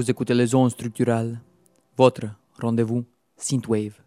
Vous écoutez les zones structurales. Votre rendez-vous Synthwave.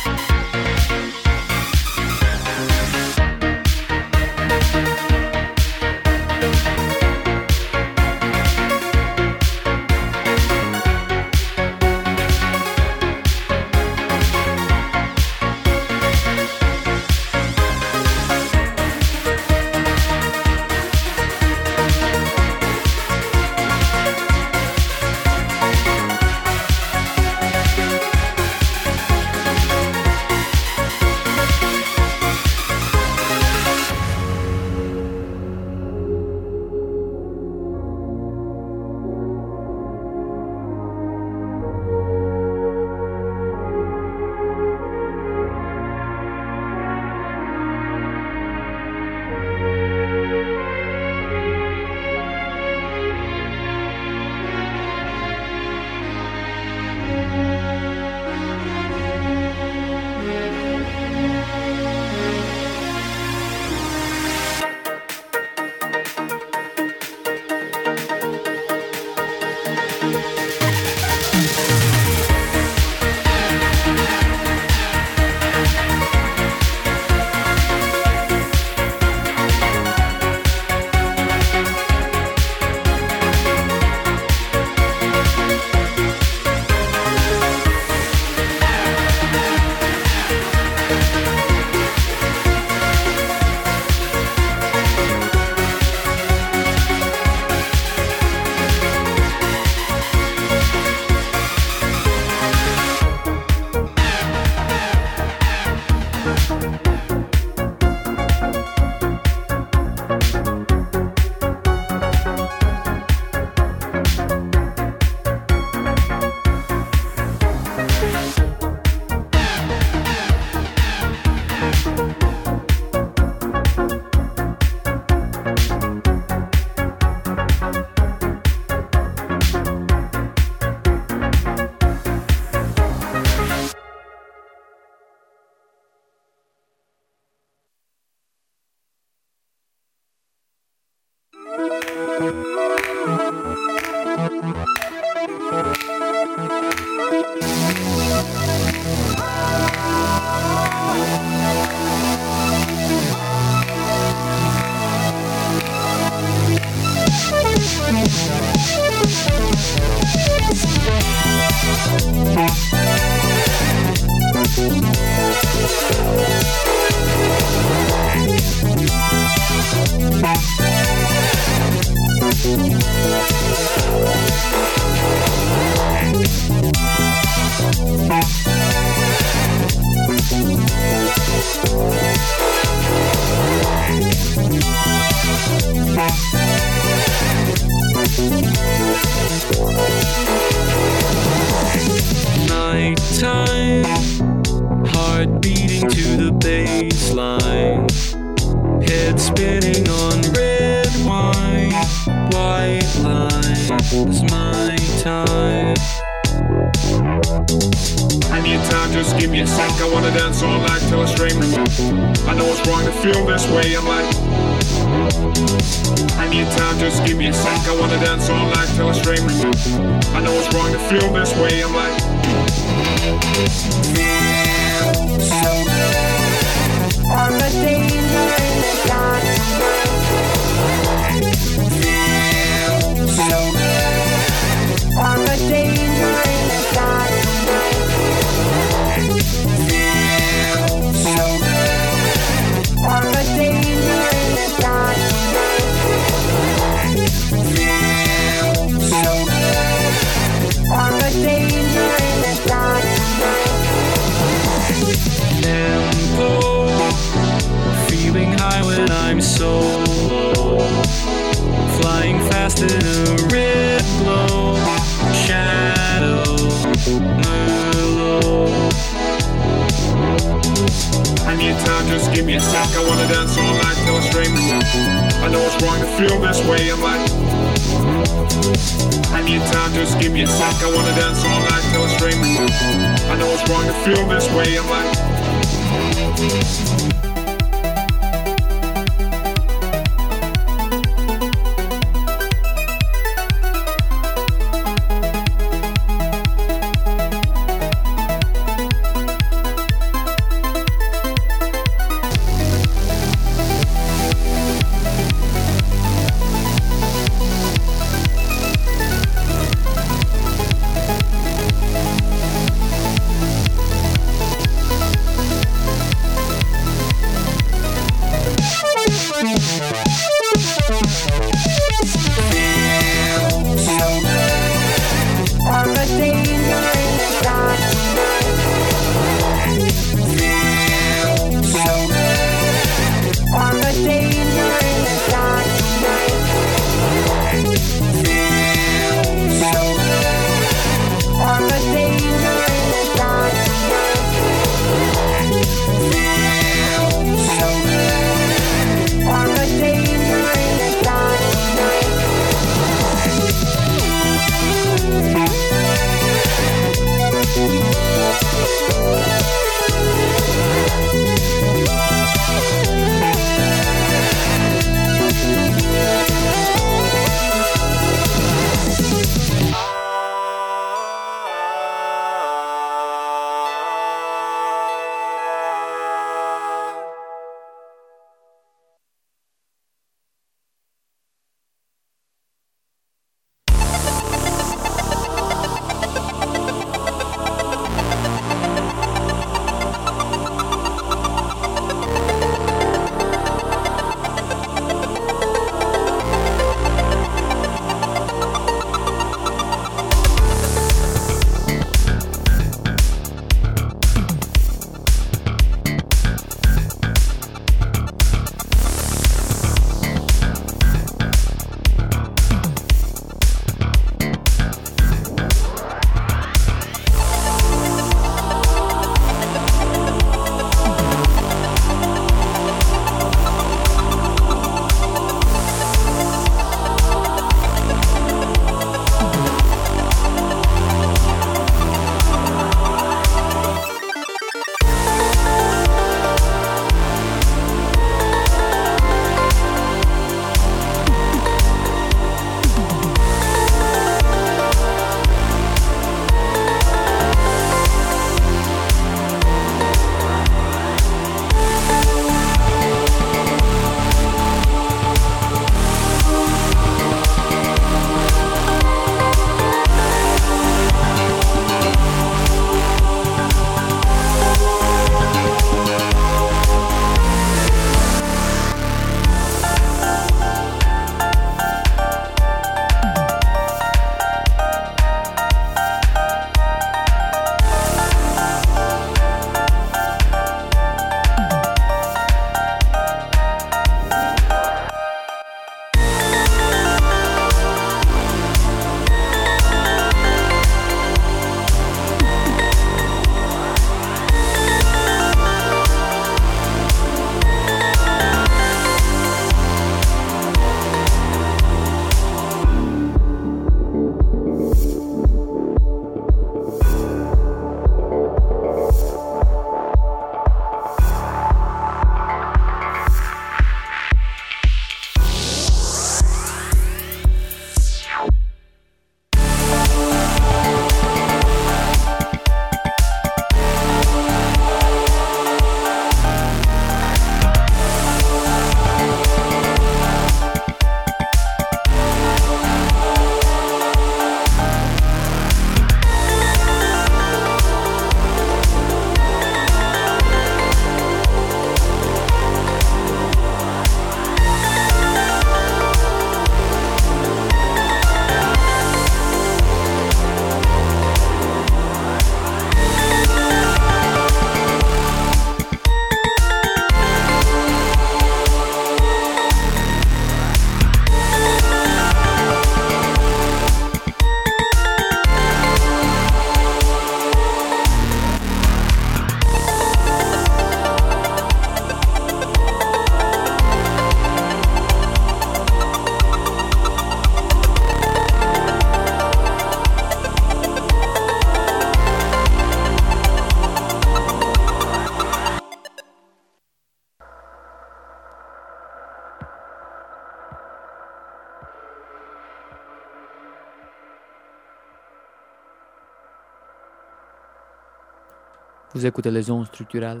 Écoutez les ondes structurales.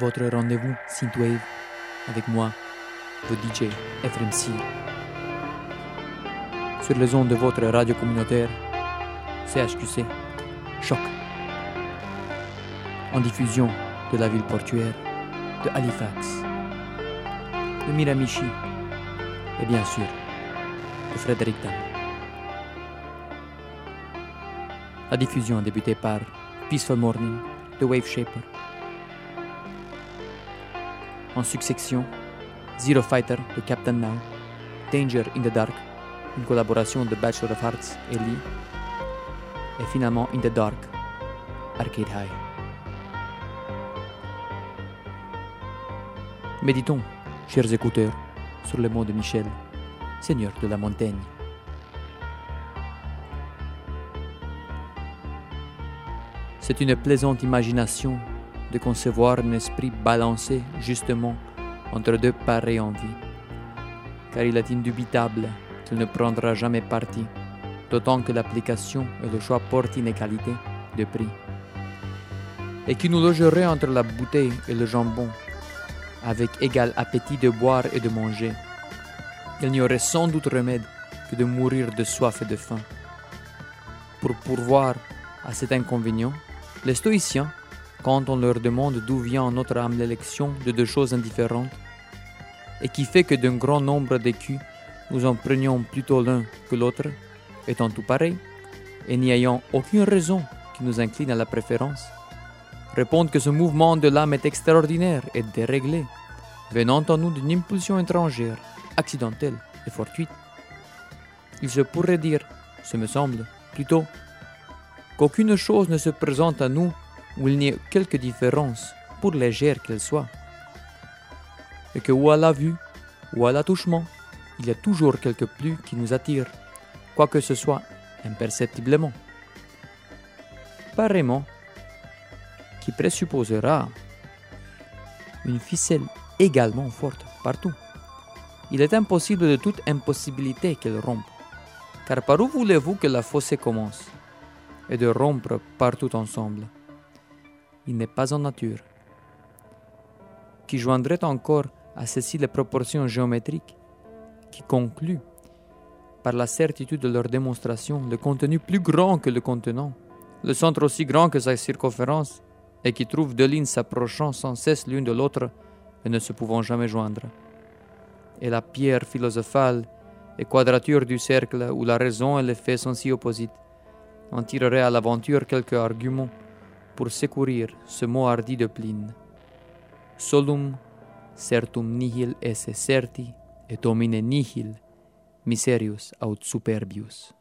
Votre rendez-vous Synthwave avec moi, le DJ Ephraim C. Sur les ondes de votre radio communautaire, CHQC, Choc. En diffusion de la ville portuaire de Halifax, de Miramichi et bien sûr de Fredericton. La diffusion débutée par Peaceful Morning de Wave Shaper. En succession, Zero Fighter de Captain Now, Danger in the Dark, une collaboration de Bachelor of Arts et Lee, et finalement In the Dark, Arcade High. Méditons, chers écouteurs, sur les mots de Michel, Seigneur de la montagne. C'est une plaisante imagination de concevoir un esprit balancé justement entre deux pareilles envies, car il est indubitable qu'il ne prendra jamais parti, d'autant que l'application et le choix portent inégalité de prix, et qui nous logerait entre la bouteille et le jambon, avec égal appétit de boire et de manger. Il n'y aurait sans doute remède que de mourir de soif et de faim. Pour pourvoir à cet inconvénient, les stoïciens, quand on leur demande d'où vient en notre âme l'élection de deux choses indifférentes, et qui fait que d'un grand nombre d'écus, nous en prenions plutôt l'un que l'autre, étant tout pareil, et n'y ayant aucune raison qui nous incline à la préférence, répondent que ce mouvement de l'âme est extraordinaire et déréglé, venant en nous d'une impulsion étrangère, accidentelle et fortuite. Il se pourrait dire, ce me semble, plutôt, qu'aucune chose ne se présente à nous où il n'y ait quelque différence, pour légère qu'elle soit, et que ou à la vue, ou à l'attouchement, il y a toujours quelque plus qui nous attire, quoique ce soit imperceptiblement. Pareillement, qui présupposera une ficelle également forte partout. Il est impossible de toute impossibilité qu'elle rompe, car par où voulez-vous que la fossée commence? Et de rompre partout ensemble Il n'est pas en nature. Qui joindrait encore à ceci les proportions géométriques, qui concluent par la certitude de leur démonstration le contenu plus grand que le contenant, le centre aussi grand que sa circonférence, et qui trouvent deux lignes s'approchant sans cesse l'une de l'autre et ne se pouvant jamais joindre. Et la pierre philosophale et quadrature du cercle où la raison et les faits sont si opposites en tirerait à l'aventure quelque argument pour secourir ce mot hardi de Pline. Solum certum nihil esse certi et domine nihil miserius aut superbius.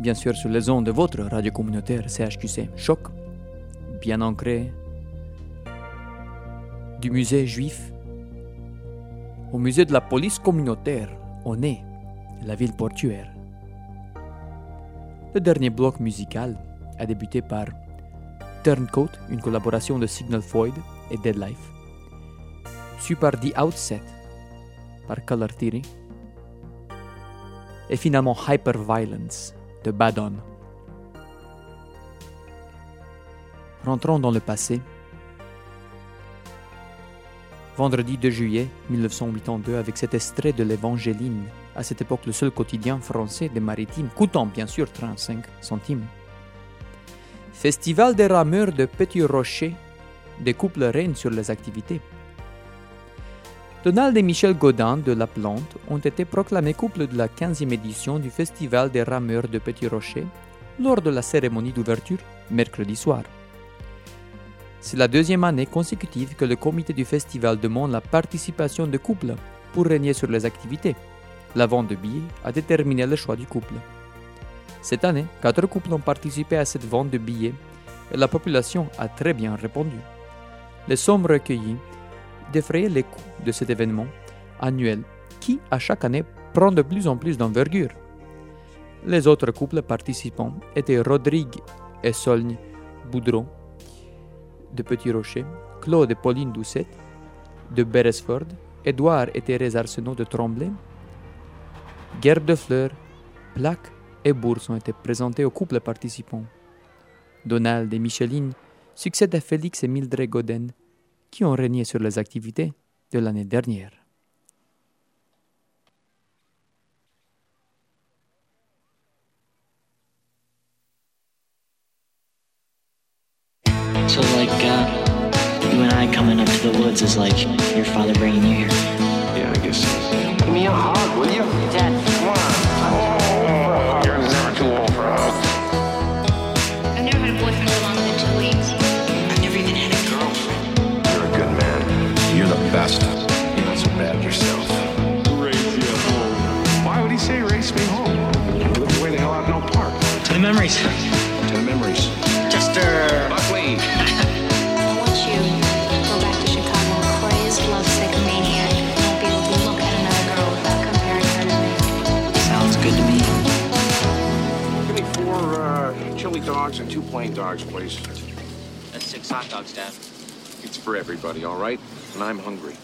Bien sûr sur les ondes de votre radio communautaire CHQC Choc, bien ancré du musée juif. Au musée de la police communautaire au nez, la ville portuaire. Le dernier bloc musical a débuté par Turncoat, une collaboration de Signal Void et Deadlife, suivi par The Outset par Color Theory, et finalement Hyperviolence de Badon. Rentrons dans le passé. Vendredi 2 juillet 1982, avec cet extrait de l'Évangéline, à cette époque le seul quotidien français des maritimes, coûtant bien sûr 35 centimes. Festival des rameurs de Petit Rocher, des couples règnent sur les activités. Donald et Michel Godin de La Plante ont été proclamés couple de la 15e édition du Festival des rameurs de Petit Rocher lors de la cérémonie d'ouverture mercredi soir. C'est la deuxième année consécutive que le comité du festival demande la participation de couples pour régner sur les activités. La vente de billets a déterminé le choix du couple. Cette année, quatre couples ont participé à cette vente de billets et la population a très bien répondu. Les sommes recueillies défrayaient les coûts de cet événement annuel qui, à chaque année, prend de plus en plus d'envergure. Les autres couples participants étaient Rodrigue et Solgne Boudreau de Petit Rocher, Claude et Pauline Doucet de Beresford, Édouard et Thérèse Arsenault de Tremblay, Guerre de Fleurs, plaques et bourses ont été présentés aux couples participants. Donald et Micheline succèdent à Félix et Mildred Godin, qui ont régné sur les activités de l'année dernière. So, like, uh, you and I coming up to the woods is like your father bringing you here. Yeah, I guess so. Give me a hug, memories. To the memories. Chester. Buckley. I want you to go back to Chicago, crazed, lovesick maniac. Not be able to look at another girl without comparing her to me. Sounds good to me. Give me four uh, chili dogs and two plain dogs, please. That's six hot dogs, Dad. It's for everybody, all right? And I'm hungry.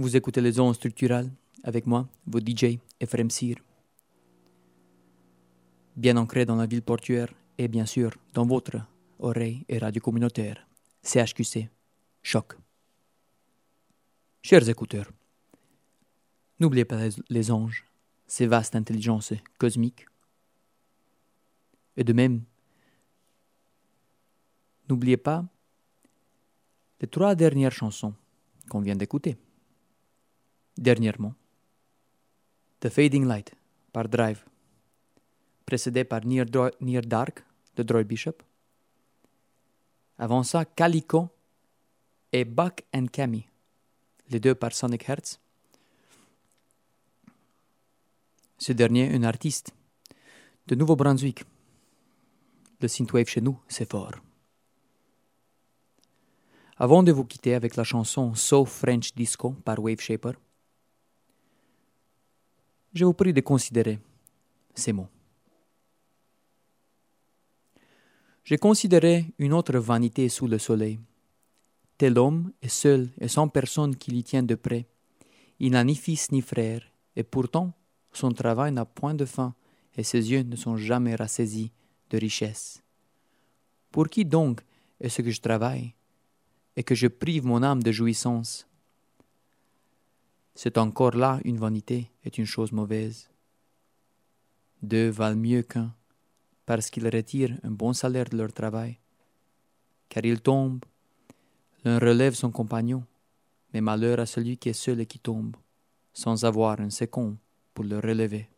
Vous écoutez les ondes structurales avec moi, votre DJ Ephraim Sir. Bien ancré dans la ville portuaire et bien sûr dans votre oreille et radio communautaire. CHQC. Choc. Chers écouteurs, n'oubliez pas les anges, ces vastes intelligences cosmiques. Et de même, n'oubliez pas les trois dernières chansons qu'on vient d'écouter. Dernièrement, The Fading Light par Drive, précédé par Near, Dark de Droid Bishop. Avant ça, Calico et Buck and Cammy, les deux par Sonic Hertz. Ce dernier, un artiste de Nouveau-Brunswick. Le synthwave chez nous, c'est fort. Avant de vous quitter avec la chanson So French Disco par Wave Shaper, je vous prie de considérer ces mots. J'ai considéré une autre vanité sous le soleil. Tel homme est seul et sans personne qui l'y tienne de près. Il n'a ni fils ni frère, et pourtant son travail n'a point de fin, et ses yeux ne sont jamais rassaisis de richesse. Pour qui donc est-ce que je travaille, et que je prive mon âme de jouissance? C'est encore là une vanité est une chose mauvaise. Deux valent mieux qu'un, parce qu'ils retirent un bon salaire de leur travail. Car ils tombent, l'un relève son compagnon, mais malheur à celui qui est seul et qui tombe, sans avoir un second pour le relever.